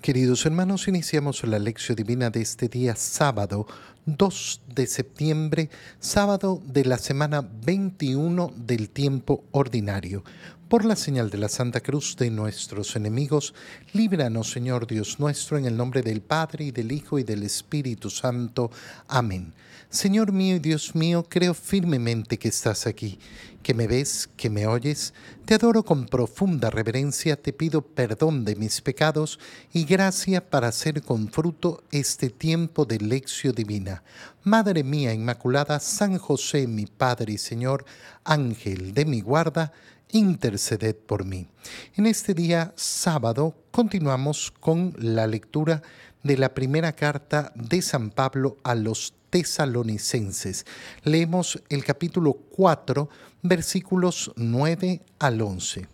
Queridos hermanos, iniciamos la lección divina de este día sábado 2 de septiembre, sábado de la semana 21 del tiempo ordinario. Por la señal de la Santa Cruz de nuestros enemigos, líbranos Señor Dios nuestro, en el nombre del Padre y del Hijo y del Espíritu Santo. Amén. Señor mío y Dios mío, creo firmemente que estás aquí, que me ves, que me oyes. Te adoro con profunda reverencia, te pido perdón de mis pecados y gracia para hacer con fruto este tiempo de lección divina. Madre mía Inmaculada, San José, mi Padre y Señor, Ángel de mi guarda, interceded por mí. En este día sábado continuamos con la lectura de la primera carta de San Pablo a los tesalonicenses. Leemos el capítulo 4, versículos 9 al 11.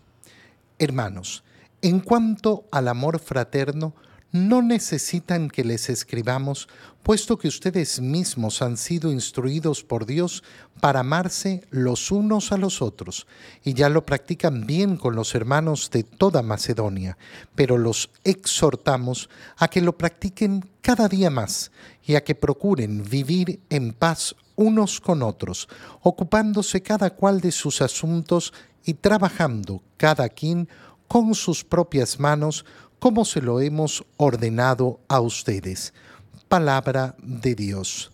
Hermanos, en cuanto al amor fraterno, no necesitan que les escribamos, puesto que ustedes mismos han sido instruidos por Dios para amarse los unos a los otros, y ya lo practican bien con los hermanos de toda Macedonia, pero los exhortamos a que lo practiquen cada día más y a que procuren vivir en paz unos con otros, ocupándose cada cual de sus asuntos y trabajando cada quien con sus propias manos, como se lo hemos ordenado a ustedes. Palabra de Dios.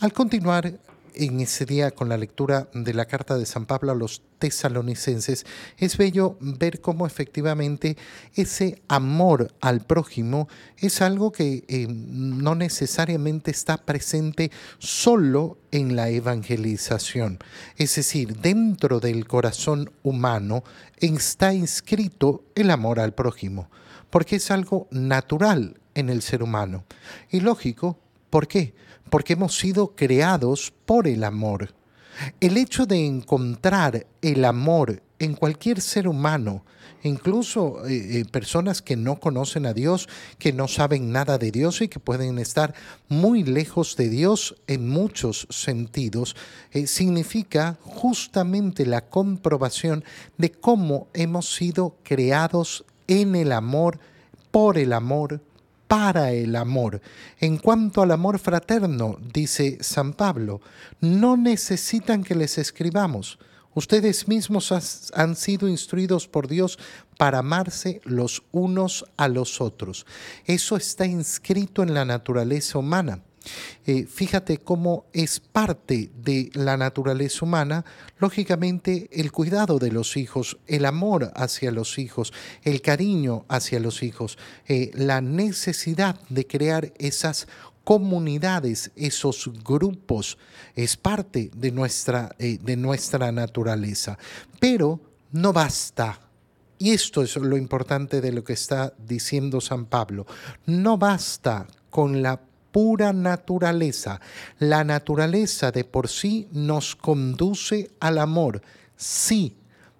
Al continuar en ese día con la lectura de la carta de San Pablo a los tesalonicenses, es bello ver cómo efectivamente ese amor al prójimo es algo que eh, no necesariamente está presente solo en la evangelización. Es decir, dentro del corazón humano está inscrito el amor al prójimo, porque es algo natural en el ser humano. Y lógico, ¿por qué? porque hemos sido creados por el amor. El hecho de encontrar el amor en cualquier ser humano, incluso eh, eh, personas que no conocen a Dios, que no saben nada de Dios y que pueden estar muy lejos de Dios en muchos sentidos, eh, significa justamente la comprobación de cómo hemos sido creados en el amor, por el amor, para el amor. En cuanto al amor fraterno, dice San Pablo, no necesitan que les escribamos. Ustedes mismos han sido instruidos por Dios para amarse los unos a los otros. Eso está inscrito en la naturaleza humana. Eh, fíjate cómo es parte de la naturaleza humana, lógicamente, el cuidado de los hijos, el amor hacia los hijos, el cariño hacia los hijos, eh, la necesidad de crear esas comunidades, esos grupos, es parte de nuestra, eh, de nuestra naturaleza. Pero no basta. Y esto es lo importante de lo que está diciendo San Pablo. No basta con la pura naturaleza. La naturaleza de por sí nos conduce al amor, sí,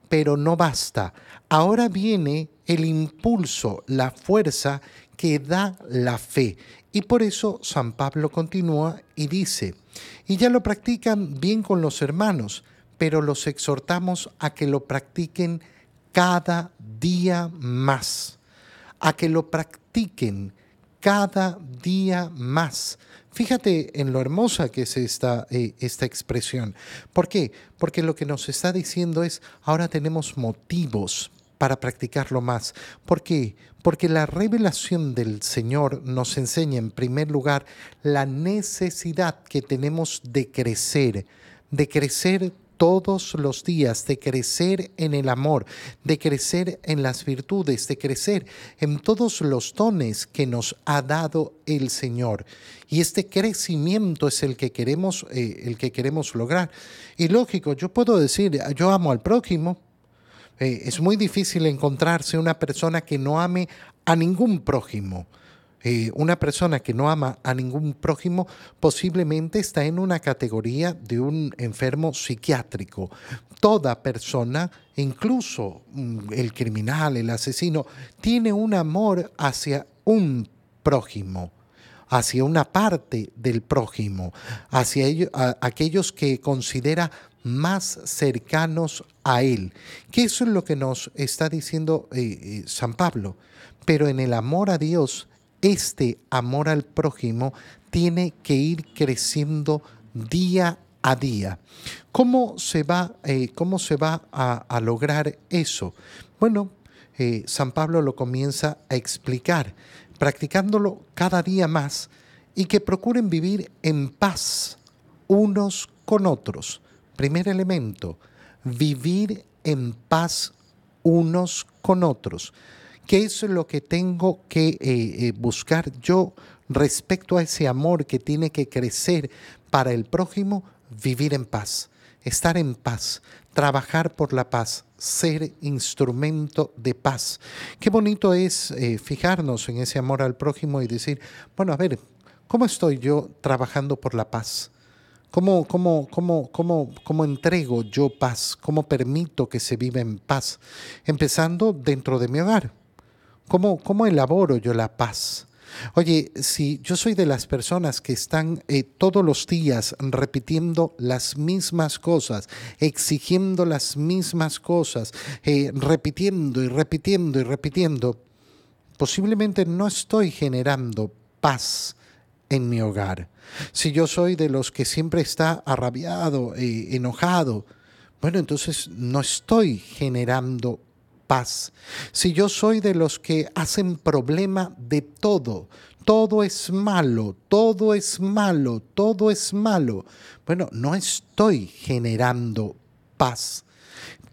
pero no basta. Ahora viene el impulso, la fuerza que da la fe. Y por eso San Pablo continúa y dice, y ya lo practican bien con los hermanos, pero los exhortamos a que lo practiquen cada día más, a que lo practiquen cada día más. Fíjate en lo hermosa que es esta, eh, esta expresión. ¿Por qué? Porque lo que nos está diciendo es, ahora tenemos motivos para practicarlo más. ¿Por qué? Porque la revelación del Señor nos enseña en primer lugar la necesidad que tenemos de crecer, de crecer todos los días, de crecer en el amor, de crecer en las virtudes, de crecer en todos los dones que nos ha dado el Señor. Y este crecimiento es el que queremos, eh, el que queremos lograr. Y lógico, yo puedo decir, yo amo al prójimo. Eh, es muy difícil encontrarse una persona que no ame a ningún prójimo. Eh, una persona que no ama a ningún prójimo posiblemente está en una categoría de un enfermo psiquiátrico. Toda persona, incluso mm, el criminal, el asesino, tiene un amor hacia un prójimo hacia una parte del prójimo, hacia aquellos que considera más cercanos a Él. Que eso es lo que nos está diciendo eh, eh, San Pablo. Pero en el amor a Dios, este amor al prójimo tiene que ir creciendo día a día. ¿Cómo se va, eh, cómo se va a, lograr eso? Bueno, San Pablo lo comienza a explicar, practicándolo cada día más y que procuren vivir en paz unos con otros. Primer elemento, vivir en paz unos con otros. ¿Qué es lo que tengo que eh, eh, buscar yo respecto a ese amor que tiene que crecer para el prójimo? Vivir en paz, estar en paz, trabajar por la paz, ser instrumento de paz. Qué bonito es eh, fijarnos en ese amor al prójimo y decir, bueno, a ver, ¿cómo estoy yo trabajando por la paz? ¿Cómo, cómo, cómo, cómo, cómo entrego yo paz? ¿Cómo permito que se viva en paz? Empezando dentro de mi hogar. ¿Cómo, cómo elaboro yo la paz? Oye, si yo soy de las personas que están eh, todos los días repitiendo las mismas cosas, exigiendo las mismas cosas, eh, repitiendo y repitiendo y repitiendo, posiblemente no estoy generando paz en mi hogar. Si yo soy de los que siempre está arrabiado, eh, enojado, bueno, entonces no estoy generando paz. Si yo soy de los que hacen problema de todo, todo es malo, todo es malo, todo es malo, bueno, no estoy generando paz.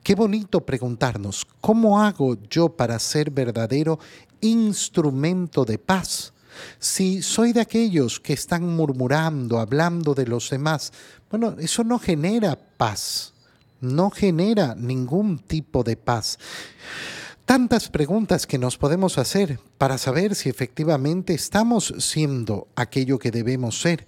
Qué bonito preguntarnos, ¿cómo hago yo para ser verdadero instrumento de paz? Si soy de aquellos que están murmurando, hablando de los demás, bueno, eso no genera paz, no genera ningún tipo de paz. Tantas preguntas que nos podemos hacer para saber si efectivamente estamos siendo aquello que debemos ser.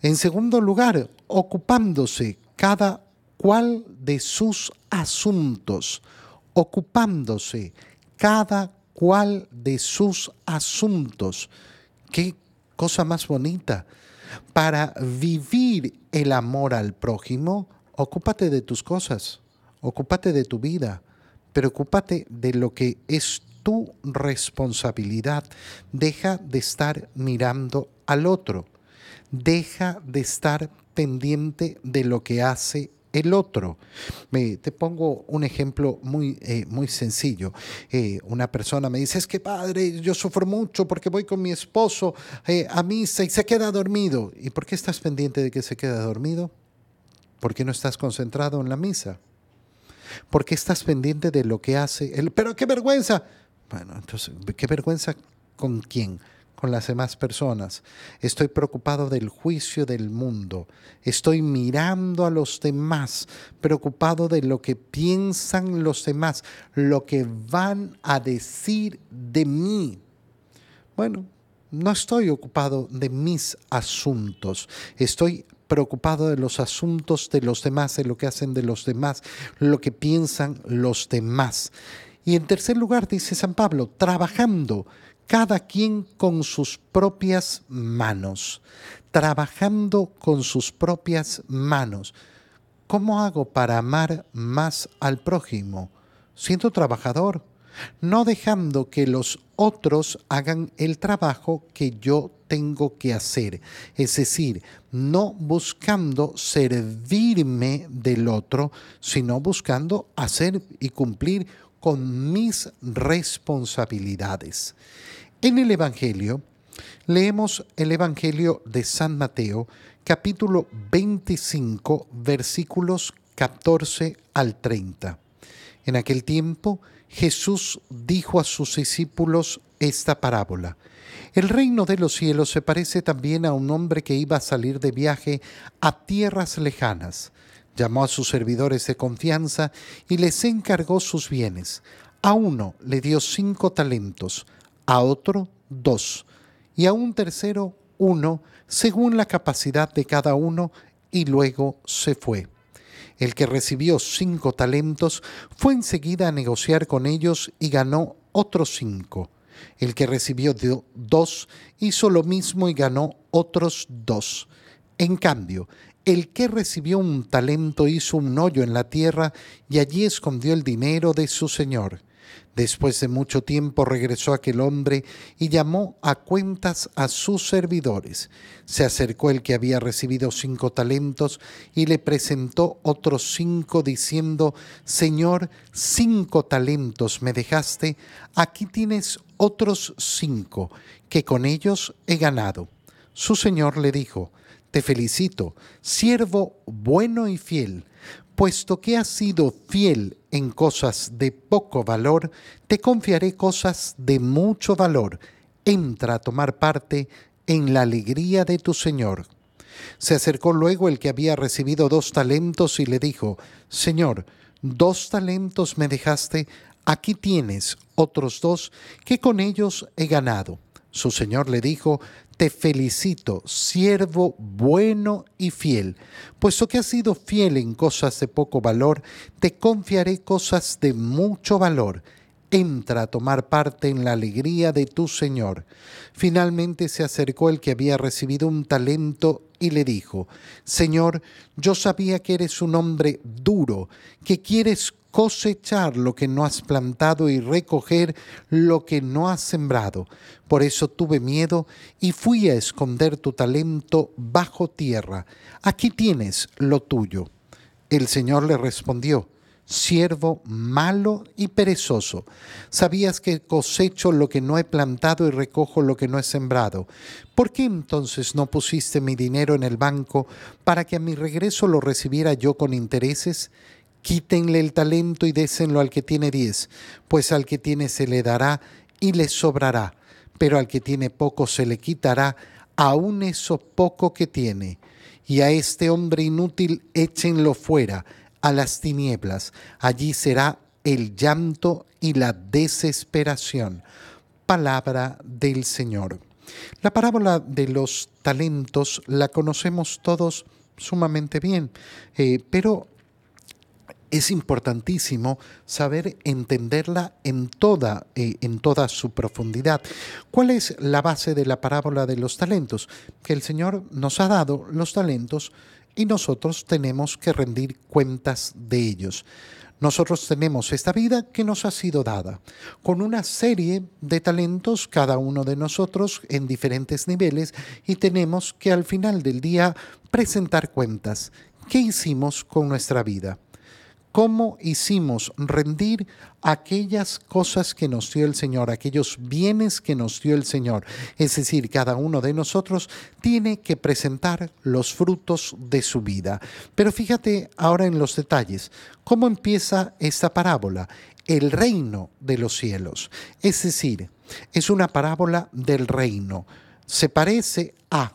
En segundo lugar, ocupándose cada cual de sus asuntos, ocupándose cada cual de sus asuntos. Qué cosa más bonita. Para vivir el amor al prójimo, ocúpate de tus cosas, ocúpate de tu vida, preocúpate de lo que es tu responsabilidad. Deja de estar mirando al otro. Deja de estar pendiente de lo que hace el otro. te pongo un ejemplo muy, eh, muy sencillo. Eh, una persona me dice, es que padre, yo sufro mucho porque voy con mi esposo eh, a misa y se queda dormido. ¿Y por qué estás pendiente de que se quede dormido? ¿Por qué no estás concentrado en la misa? ¿Por qué estás pendiente de lo que hace él? Pero qué vergüenza. Bueno, entonces, ¿qué vergüenza con quién? con las demás personas. Estoy preocupado del juicio del mundo. Estoy mirando a los demás, preocupado de lo que piensan los demás, lo que van a decir de mí. Bueno, no estoy ocupado de mis asuntos. Estoy preocupado de los asuntos de los demás, de lo que hacen de los demás, lo que piensan los demás. Y en tercer lugar, dice San Pablo, trabajando cada quien con sus propias manos, trabajando con sus propias manos. ¿Cómo hago para amar más al prójimo? Siendo trabajador, no dejando que los otros hagan el trabajo que yo tengo que hacer. Es decir, no buscando servirme del otro, sino buscando hacer y cumplir con mis responsabilidades. En el Evangelio, leemos el Evangelio de San Mateo, capítulo 25, versículos 14 al 30. En aquel tiempo, Jesús dijo a sus discípulos esta parábola. El reino de los cielos se parece también a un hombre que iba a salir de viaje a tierras lejanas. Llamó a sus servidores de confianza y les encargó sus bienes. A uno le dio cinco talentos, a otro dos y a un tercero uno, según la capacidad de cada uno, y luego se fue. El que recibió cinco talentos fue enseguida a negociar con ellos y ganó otros cinco. El que recibió dos hizo lo mismo y ganó otros dos. En cambio, el que recibió un talento hizo un hoyo en la tierra y allí escondió el dinero de su señor. Después de mucho tiempo regresó aquel hombre y llamó a cuentas a sus servidores. Se acercó el que había recibido cinco talentos y le presentó otros cinco diciendo, Señor, cinco talentos me dejaste, aquí tienes otros cinco, que con ellos he ganado. Su señor le dijo, Te felicito, siervo bueno y fiel puesto que has sido fiel en cosas de poco valor, te confiaré cosas de mucho valor. Entra a tomar parte en la alegría de tu Señor. Se acercó luego el que había recibido dos talentos y le dijo, Señor, dos talentos me dejaste, aquí tienes otros dos que con ellos he ganado. Su señor le dijo, te felicito, siervo bueno y fiel, puesto que has sido fiel en cosas de poco valor, te confiaré cosas de mucho valor. Entra a tomar parte en la alegría de tu Señor. Finalmente se acercó el que había recibido un talento y le dijo, Señor, yo sabía que eres un hombre duro, que quieres cosechar lo que no has plantado y recoger lo que no has sembrado. Por eso tuve miedo y fui a esconder tu talento bajo tierra. Aquí tienes lo tuyo. El Señor le respondió, siervo malo y perezoso. Sabías que cosecho lo que no he plantado y recojo lo que no he sembrado. ¿Por qué entonces no pusiste mi dinero en el banco para que a mi regreso lo recibiera yo con intereses? Quítenle el talento y désenlo al que tiene diez, pues al que tiene se le dará y le sobrará, pero al que tiene poco se le quitará aún eso poco que tiene. Y a este hombre inútil échenlo fuera, a las tinieblas, allí será el llanto y la desesperación. Palabra del Señor. La parábola de los talentos la conocemos todos sumamente bien, eh, pero es importantísimo saber entenderla en toda, eh, en toda su profundidad. ¿Cuál es la base de la parábola de los talentos? Que el Señor nos ha dado los talentos y nosotros tenemos que rendir cuentas de ellos. Nosotros tenemos esta vida que nos ha sido dada, con una serie de talentos, cada uno de nosotros en diferentes niveles, y tenemos que al final del día presentar cuentas. ¿Qué hicimos con nuestra vida? Cómo hicimos rendir aquellas cosas que nos dio el Señor, aquellos bienes que nos dio el Señor. Es decir, cada uno de nosotros tiene que presentar los frutos de su vida. Pero fíjate ahora en los detalles. ¿Cómo empieza esta parábola? El reino de los cielos. Es decir, es una parábola del reino. Se parece a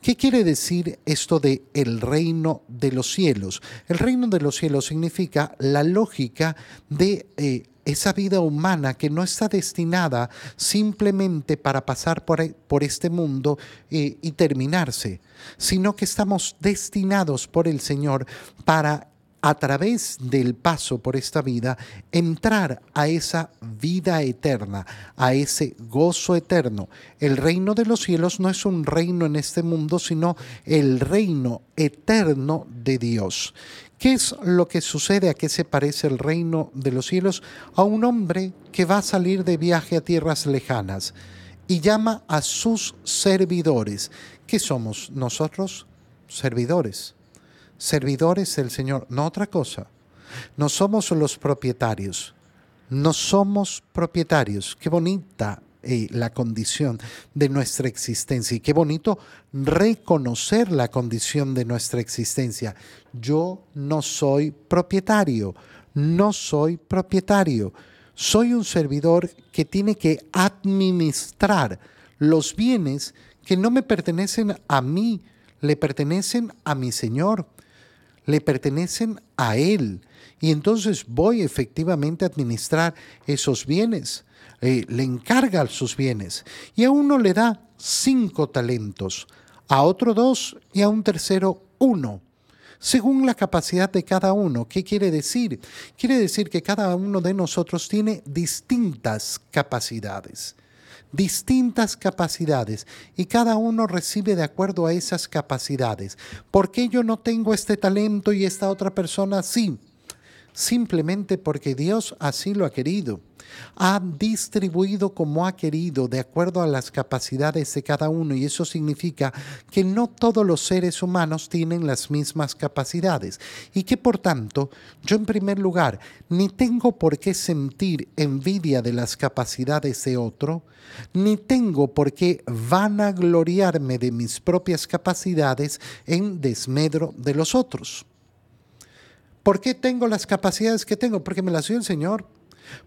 ¿Qué quiere decir esto de el reino de los cielos? El reino de los cielos significa la lógica de eh, esa vida humana que no está destinada simplemente para pasar por, e, este mundo eh, y terminarse, sino que estamos destinados por el Señor para a través del paso por esta vida, entrar a esa vida eterna, a ese gozo eterno. El reino de los cielos no es un reino en este mundo, sino el reino eterno de Dios. ¿Qué es lo que sucede? ¿A qué se parece el reino de los cielos? A un hombre que va a salir de viaje a tierras lejanas y llama a sus servidores. ¿Qué somos nosotros? Servidores servidores del Señor, no otra cosa. No somos los propietarios, no somos propietarios. Qué bonita eh, la condición de nuestra existencia y qué bonito reconocer la condición de nuestra existencia. Yo no soy propietario, no soy propietario. Soy un servidor que tiene que administrar los bienes que no me pertenecen a mí, le pertenecen a mi Señor le pertenecen a Él. Y entonces voy efectivamente a administrar esos bienes. Eh, le encarga sus bienes. Y a uno le da cinco talentos, a otro dos y a un tercero uno según la capacidad de cada uno. ¿Qué quiere decir? Quiere decir que cada uno de nosotros tiene distintas capacidades distintas capacidades y cada uno recibe de acuerdo a esas capacidades. ¿Por qué yo no tengo este talento y esta otra persona sí? Simplemente porque Dios así lo ha querido ha distribuido como ha querido de acuerdo a las capacidades de cada uno y eso significa que no todos los seres humanos tienen las mismas capacidades y que por tanto yo en primer lugar ni tengo por qué sentir envidia de las capacidades de otro, ni tengo por qué vanagloriarme de mis propias capacidades en desmedro de los otros. ¿Por qué tengo las capacidades que tengo? Porque me las dio el Señor.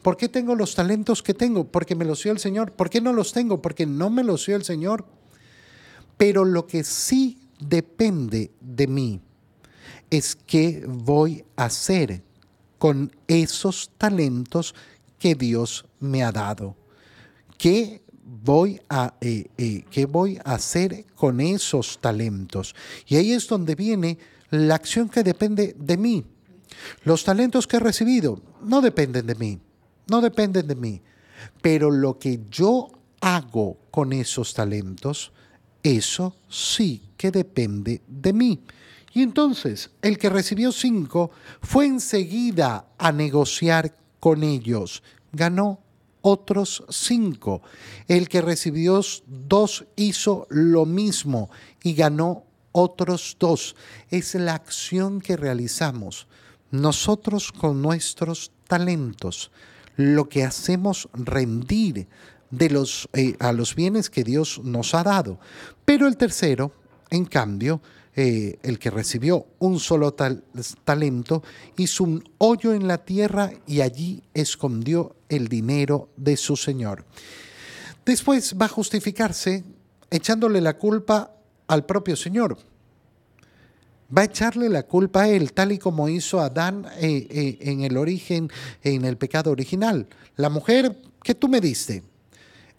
¿Por qué tengo los talentos que tengo? Porque me los dio el Señor. ¿Por qué no los tengo? Porque no me los dio el Señor. Pero lo que sí depende de mí es qué voy a hacer con esos talentos que Dios me ha dado. ¿Qué voy a, eh, eh, ¿qué voy a hacer con esos talentos? Y ahí es donde viene la acción que depende de mí. Los talentos que he recibido no dependen de mí no dependen de mí. Pero lo que yo hago con esos talentos, eso sí que depende de mí. Y entonces el que recibió cinco fue enseguida a negociar con ellos. Ganó otros cinco. El que recibió dos hizo lo mismo y ganó otros dos. Es la acción que realizamos nosotros con nuestros talentos lo que hacemos rendir de los, eh, a los bienes que Dios nos ha dado. Pero el tercero, en cambio, eh, el que recibió un solo talento, hizo un hoyo en la tierra y allí escondió el dinero de su Señor. Después va a justificarse echándole la culpa al propio Señor va a echarle la culpa a él, tal y como hizo Adán eh, eh, en el origen, en el pecado original. La mujer que tú me diste,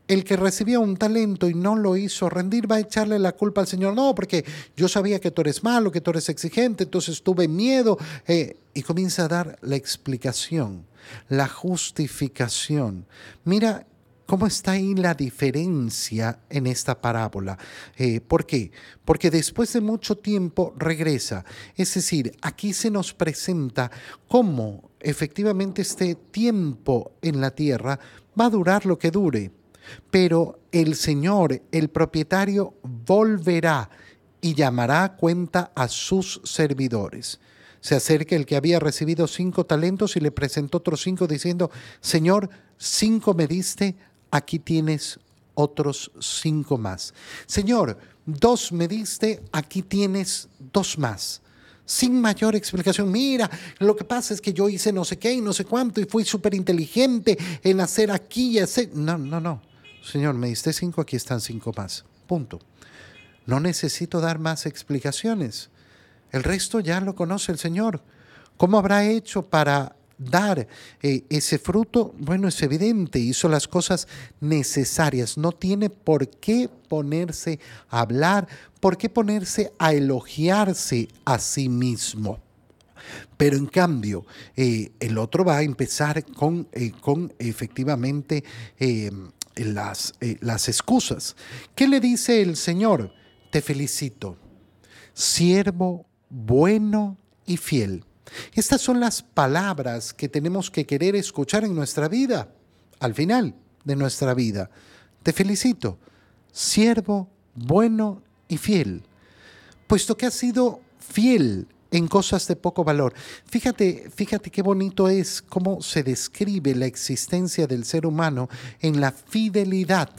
el que recibió un talento y no lo hizo rendir, va a echarle la culpa al Señor. No, porque yo sabía que tú eres malo, que tú eres exigente, entonces tuve miedo. Eh, y comienza a dar la explicación, la justificación. Mira ¿Cómo está ahí la diferencia en esta parábola? Eh, ¿Por qué? Porque después de mucho tiempo regresa. Es decir, aquí se nos presenta cómo efectivamente este tiempo en la tierra va a durar lo que dure. Pero el Señor, el propietario, volverá y llamará a cuenta a sus servidores. Se acerca el que había recibido cinco talentos y le presentó otros cinco diciendo, Señor, cinco me diste, aquí tienes otros cinco más. Señor, dos me diste, aquí tienes dos más. Sin mayor explicación, mira, lo que pasa es que yo hice no sé qué y no sé cuánto y fui súper inteligente en hacer aquí y hacer... No, no, no. Señor, me diste cinco, aquí están cinco más. Punto. No necesito dar más explicaciones. El resto ya lo conoce el Señor. ¿Cómo habrá hecho para dar eh, ese fruto, bueno, es evidente, hizo las cosas necesarias, no tiene por qué ponerse a hablar, por qué ponerse a elogiarse a sí mismo. Pero en cambio, eh, el otro va a empezar con, eh, con efectivamente las, las excusas. ¿Qué le dice el Señor? Te felicito, siervo bueno y fiel. Estas son las palabras que tenemos que querer escuchar en nuestra vida, al final de nuestra vida. Te felicito, siervo bueno y fiel, puesto que has sido fiel en cosas de poco valor. Fíjate, fíjate qué bonito es cómo se describe la existencia del ser humano en la fidelidad.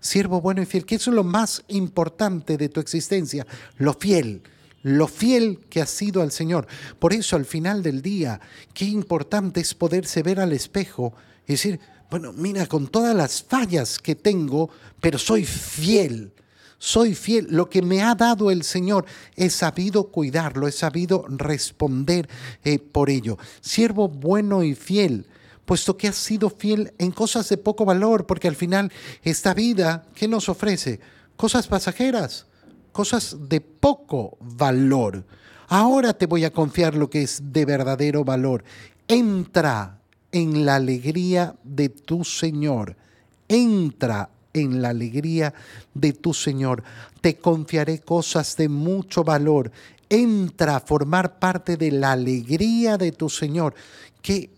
Siervo bueno y fiel, que es lo más importante de tu existencia, lo fiel lo fiel que has sido al Señor. Por eso al final del día, qué importante es poderse ver al espejo y decir, bueno, mira, con todas las fallas que tengo, pero soy fiel. Soy fiel. Lo que me ha dado el Señor, he sabido cuidarlo, he sabido responder eh, por ello. Siervo bueno y fiel, puesto que has sido fiel en cosas de poco valor, porque al final esta vida, ¿qué nos ofrece? Cosas pasajeras cosas de poco valor. Ahora te voy a confiar lo que es de verdadero valor. Entra en la alegría de tu Señor. entra en la alegría de tu Señor. Te confiaré cosas de mucho valor. Entra a formar parte de la alegría de tu Señor. Qué,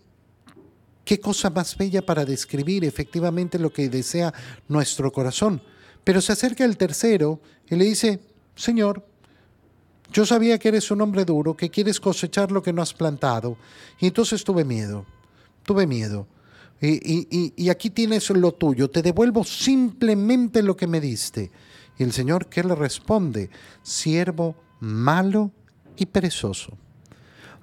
qué cosa más bella para describir efectivamente lo que desea nuestro corazón. Pero se acerca el tercero y le dice, Señor, yo sabía que eres un hombre duro, que quieres cosechar lo que no has plantado. Y entonces tuve miedo, tuve miedo. Y, aquí tienes lo tuyo, te devuelvo simplemente lo que me diste. Y el Señor, ¿qué le responde? Siervo malo y perezoso.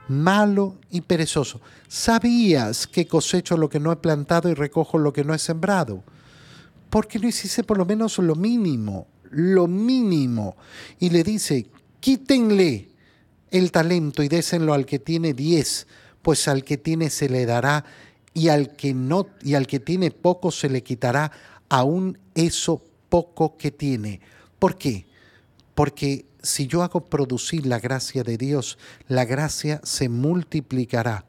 Malo y perezoso. Sabías que cosecho lo que no he plantado y recojo lo que no he sembrado. ¿Por qué no hiciste por lo menos lo mínimo? Lo mínimo. Y le dice, quítenle el talento y désenlo al que tiene diez, pues al que tiene se le dará y al que no y al que tiene poco se le quitará aún eso poco que tiene. ¿Por qué? Porque si yo hago producir la gracia de Dios, la gracia se multiplicará.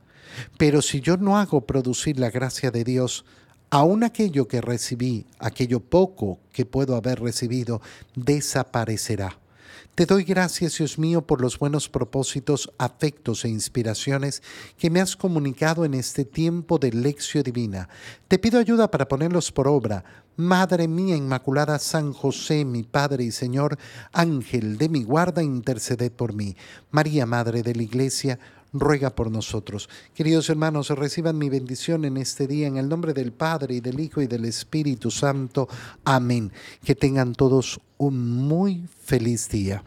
Pero si yo no hago producir la gracia de Dios, aún aquello que recibí, aquello poco que puedo haber recibido, desaparecerá. Te doy gracias, Dios mío, por los buenos propósitos, afectos e inspiraciones que me has comunicado en este tiempo de lección divina. Te pido ayuda para ponerlos por obra. Madre mía Inmaculada San José, mi Padre y Señor, Ángel de mi guarda, interceded por mí. María, Madre de la Iglesia, ruega por nosotros. Queridos hermanos, reciban mi bendición en este día en el nombre del Padre y del Hijo y del Espíritu Santo. Amén. Que tengan todos un muy feliz día.